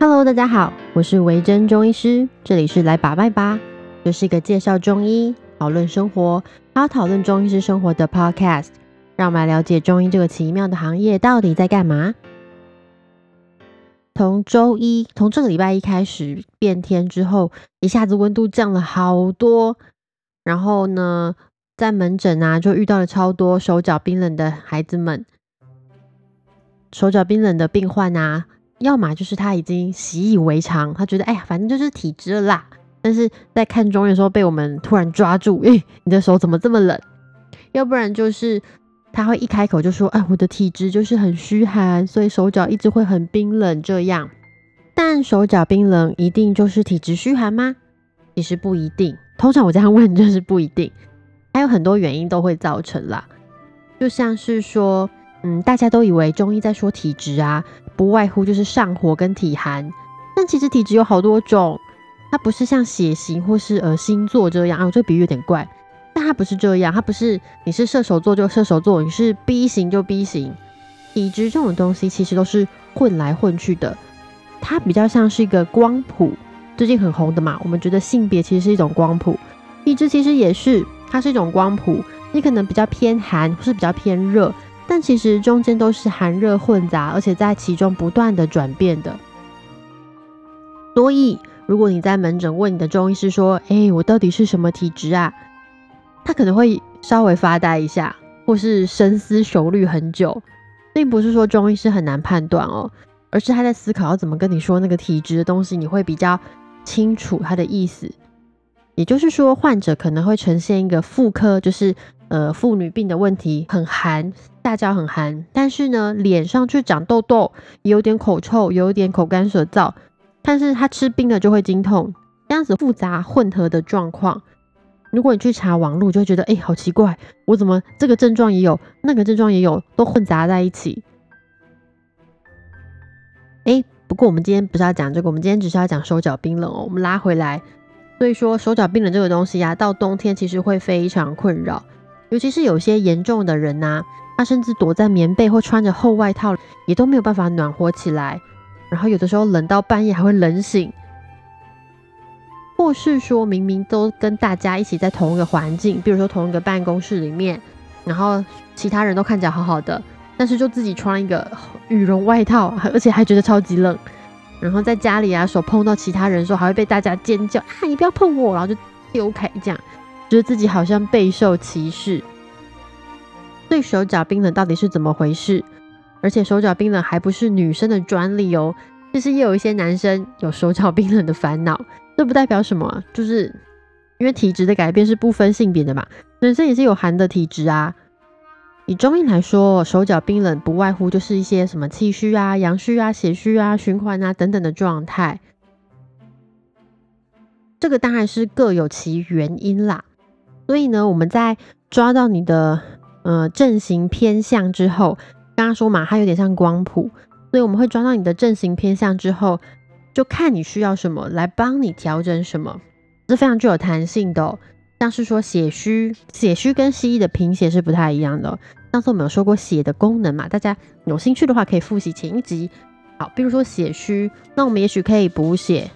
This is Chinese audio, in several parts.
Hello，大家好，我是维珍中医师，这里是来把脉吧，这是一个介绍中医、讨论生活，还有讨论中医师生活的 Podcast，让我们来了解中医这个奇妙的行业到底在干嘛。从周一，从这个礼拜一开始变天之后，一下子温度降了好多，然后呢，在门诊啊就遇到了超多手脚冰冷的孩子们。手脚冰冷的病患啊，要么就是他已经习以为常，他觉得哎呀，反正就是体质啦。但是在看中医的时候被我们突然抓住，哎，你的手怎么这么冷？要不然就是他会一开口就说，哎，我的体质就是很虚寒，所以手脚一直会很冰冷这样。但手脚冰冷一定就是体质虚寒吗？其实不一定。通常我这样问就是不一定，还有很多原因都会造成啦，就像是说。嗯，大家都以为中医在说体质啊，不外乎就是上火跟体寒。但其实体质有好多种，它不是像血型或是呃星座这样啊。这比喻有点怪，但它不是这样，它不是你是射手座就射手座，你是 B 型就 B 型。体质这种东西其实都是混来混去的，它比较像是一个光谱，最近很红的嘛。我们觉得性别其实是一种光谱，体质其实也是，它是一种光谱。你可能比较偏寒，或是比较偏热。但其实中间都是寒热混杂，而且在其中不断的转变的。所以，如果你在门诊问你的中医师说：“哎，我到底是什么体质啊？”他可能会稍微发呆一下，或是深思熟虑很久，并不是说中医师很难判断哦，而是他在思考要怎么跟你说那个体质的东西，你会比较清楚他的意思。也就是说，患者可能会呈现一个妇科，就是呃妇女病的问题，很寒。下焦很寒，但是呢，脸上却长痘痘，有点口臭，有点口干舌燥。但是他吃冰了就会经痛，这样子复杂混合的状况，如果你去查网络，就会觉得哎，好奇怪，我怎么这个症状也有，那个症状也有，都混杂在一起。哎，不过我们今天不是要讲这个，我们今天只是要讲手脚冰冷哦。我们拉回来，所以说手脚冰冷这个东西呀，到冬天其实会非常困扰，尤其是有些严重的人呐。他甚至躲在棉被或穿着厚外套，也都没有办法暖和起来。然后有的时候冷到半夜还会冷醒，或是说明明都跟大家一起在同一个环境，比如说同一个办公室里面，然后其他人都看起来好好的，但是就自己穿一个羽绒外套，而且还觉得超级冷。然后在家里啊，手碰到其他人的时候，还会被大家尖叫啊，你不要碰我，然后就丢开，这样觉得自己好像备受歧视。对手脚冰冷到底是怎么回事？而且手脚冰冷还不是女生的专利哦，其实也有一些男生有手脚冰冷的烦恼。这不代表什么，就是因为体质的改变是不分性别的嘛，男生也是有寒的体质啊。以中医来说，手脚冰冷不外乎就是一些什么气虚啊、阳虚啊、血虚啊、循环啊等等的状态。这个当然是各有其原因啦。所以呢，我们在抓到你的。呃，阵型偏向之后，刚刚说嘛，它有点像光谱，所以我们会抓到你的阵型偏向之后，就看你需要什么来帮你调整什么，是非常具有弹性的。像是说血虚，血虚跟西医的贫血是不太一样的。上次我们有说过血的功能嘛，大家有兴趣的话可以复习前一集。好，比如说血虚，那我们也许可以补血。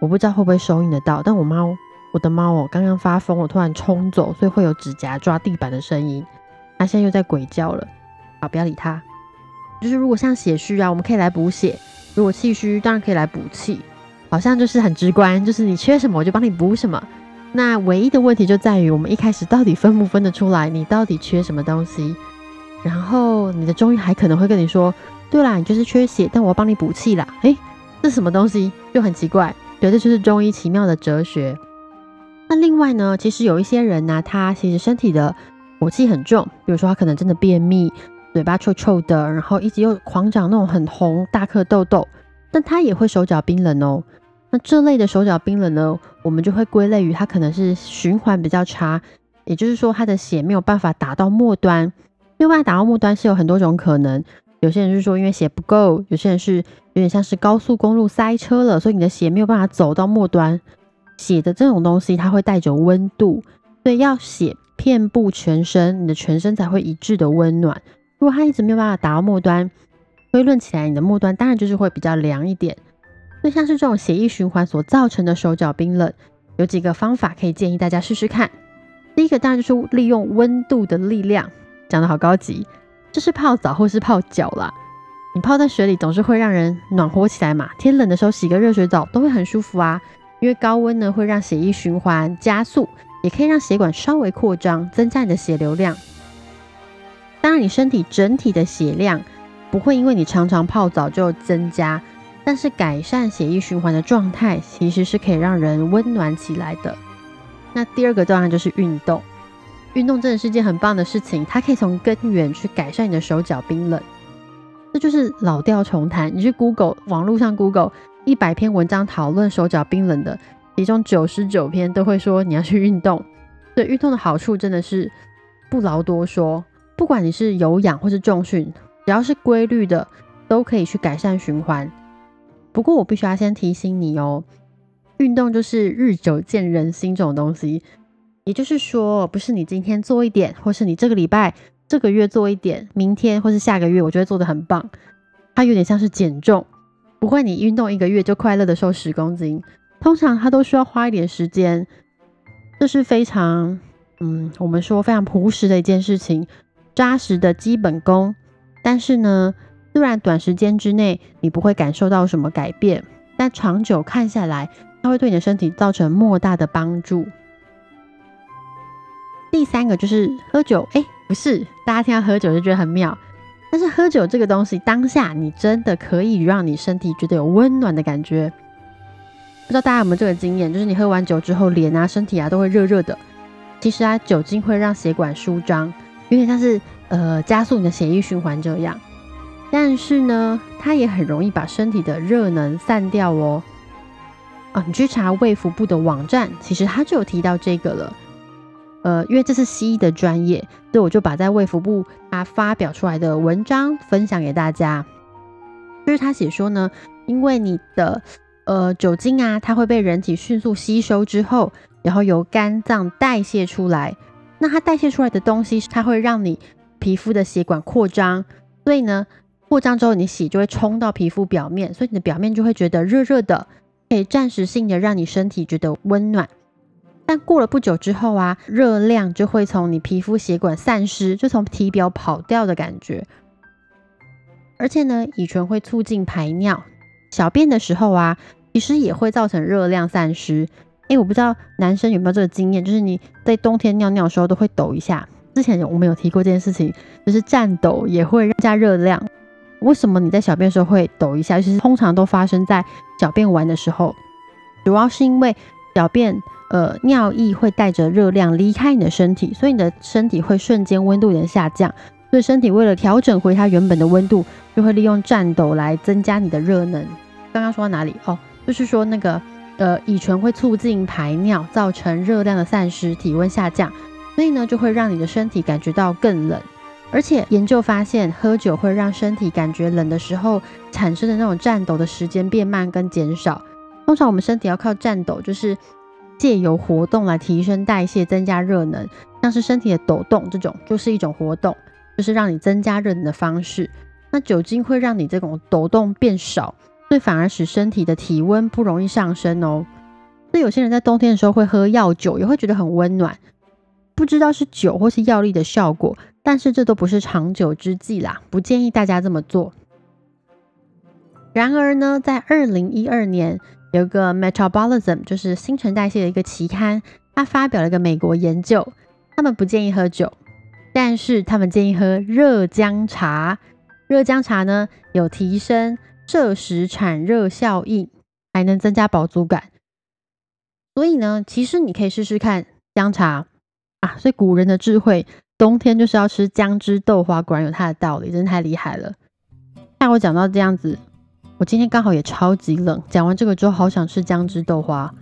我不知道会不会收音得到，但我猫。我的猫哦，刚刚发疯，我突然冲走，所以会有指甲抓地板的声音。它现在又在鬼叫了，好，不要理它。就是如果像血虚啊，我们可以来补血；如果气虚，当然可以来补气。好像就是很直观，就是你缺什么，我就帮你补什么。那唯一的问题就在于，我们一开始到底分不分得出来，你到底缺什么东西？然后你的中医还可能会跟你说：“对啦，你就是缺血，但我要帮你补气啦。”诶，这什么东西？就很奇怪。对，这就是中医奇妙的哲学。那另外呢，其实有一些人呢，他其实身体的火气很重，比如说他可能真的便秘，嘴巴臭臭的，然后一直又狂长那种很红大颗痘痘，但他也会手脚冰冷哦。那这类的手脚冰冷呢，我们就会归类于他可能是循环比较差，也就是说他的血没有办法打到末端。没有办法打到末端是有很多种可能，有些人是说因为血不够，有些人是有点像是高速公路塞车了，所以你的血没有办法走到末端。血的这种东西，它会带着温度，所以要血遍布全身，你的全身才会一致的温暖。如果它一直没有办法达到末端，推论起来，你的末端当然就是会比较凉一点。所以像是这种血液循环所造成的手脚冰冷，有几个方法可以建议大家试试看。第一个当然就是利用温度的力量，讲的好高级，就是泡澡或是泡脚啦。你泡在水里总是会让人暖和起来嘛，天冷的时候洗个热水澡都会很舒服啊。因为高温呢会让血液循环加速，也可以让血管稍微扩张，增加你的血流量。当然，你身体整体的血量不会因为你常常泡澡就增加，但是改善血液循环的状态其实是可以让人温暖起来的。那第二个当然就是运动，运动真的是件很棒的事情，它可以从根源去改善你的手脚冰冷。这就是老调重弹，你去 Google 网络上 Google 一百篇文章讨论手脚冰冷的，其中九十九篇都会说你要去运动。对运动的好处真的是不劳多说，不管你是有氧或是重训，只要是规律的，都可以去改善循环。不过我必须要先提醒你哦。运动就是日久见人心这种东西，也就是说，不是你今天做一点，或是你这个礼拜、这个月做一点，明天或是下个月，我觉得做的很棒。它有点像是减重，不会你运动一个月就快乐的瘦十公斤，通常它都需要花一点时间。这是非常，嗯，我们说非常朴实的一件事情，扎实的基本功。但是呢，虽然短时间之内你不会感受到什么改变，但长久看下来。它会对你的身体造成莫大的帮助。第三个就是喝酒，哎，不是，大家听到喝酒就觉得很妙，但是喝酒这个东西，当下你真的可以让你身体觉得有温暖的感觉。不知道大家有没有这个经验，就是你喝完酒之后，脸啊、身体啊都会热热的。其实啊，酒精会让血管舒张，有点像是呃加速你的血液循环这样。但是呢，它也很容易把身体的热能散掉哦。啊，你去查卫福部的网站，其实他就有提到这个了。呃，因为这是西医的专业，所以我就把在卫福部他发表出来的文章分享给大家。就是他写说呢，因为你的呃酒精啊，它会被人体迅速吸收之后，然后由肝脏代谢出来。那它代谢出来的东西，它会让你皮肤的血管扩张，所以呢，扩张之后你洗就会冲到皮肤表面，所以你的表面就会觉得热热的。可以暂时性的让你身体觉得温暖，但过了不久之后啊，热量就会从你皮肤血管散失，就从体表跑掉的感觉。而且呢，乙醇会促进排尿、小便的时候啊，其实也会造成热量散失。哎，我不知道男生有没有这个经验，就是你在冬天尿尿的时候都会抖一下。之前我们有提过这件事情，就是颤抖也会增加热量。为什么你在小便的时候会抖一下？其实通常都发生在小便完的时候，主要是因为小便呃尿液会带着热量离开你的身体，所以你的身体会瞬间温度有点下降。所以身体为了调整回它原本的温度，就会利用颤抖来增加你的热能。刚刚说到哪里？哦，就是说那个呃乙醇会促进排尿，造成热量的散失，体温下降，所以呢就会让你的身体感觉到更冷。而且研究发现，喝酒会让身体感觉冷的时候产生的那种颤抖的时间变慢跟减少。通常我们身体要靠颤抖，就是借由活动来提升代谢、增加热能，像是身体的抖动这种，就是一种活动，就是让你增加热能的方式。那酒精会让你这种抖动变少，所以反而使身体的体温不容易上升哦。所以有些人在冬天的时候会喝药酒，也会觉得很温暖。不知道是酒或是药力的效果。但是这都不是长久之计啦，不建议大家这么做。然而呢，在二零一二年，有一个 Metabolism，就是新陈代谢的一个期刊，它发表了一个美国研究，他们不建议喝酒，但是他们建议喝热姜茶。热姜茶呢，有提升摄食产热效应，还能增加饱足感。所以呢，其实你可以试试看姜茶啊。所以古人的智慧。冬天就是要吃姜汁豆花，果然有它的道理，真的太厉害了。那我讲到这样子，我今天刚好也超级冷，讲完这个之后，好想吃姜汁豆花。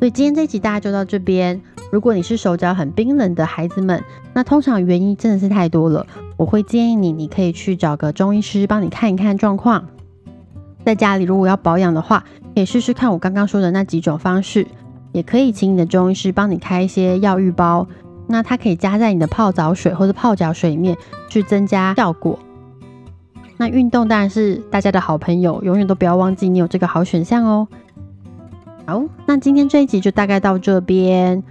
所以今天这一集大家就到这边。如果你是手脚很冰冷的孩子们，那通常原因真的是太多了，我会建议你，你可以去找个中医师帮你看一看状况。在家里如果要保养的话，可以试试看我刚刚说的那几种方式，也可以请你的中医师帮你开一些药浴包。那它可以加在你的泡澡水或者泡脚水里面去增加效果。那运动当然是大家的好朋友，永远都不要忘记你有这个好选项哦。好，那今天这一集就大概到这边。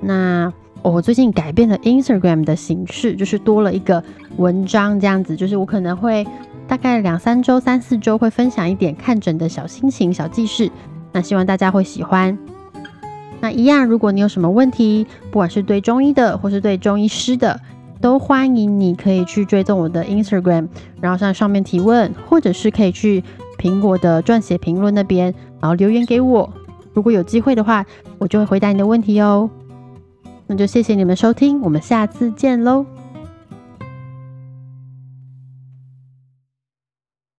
那我最近改变了 Instagram 的形式，就是多了一个文章这样子，就是我可能会大概两三周、三四周会分享一点看诊的小心情、小记事。那希望大家会喜欢。那一样，如果你有什么问题，不管是对中医的，或是对中医师的。都欢迎你可以去追踪我的 Instagram，然后在上面提问，或者是可以去苹果的撰写评论那边，然后留言给我。如果有机会的话，我就会回答你的问题哦。那就谢谢你们收听，我们下次见喽。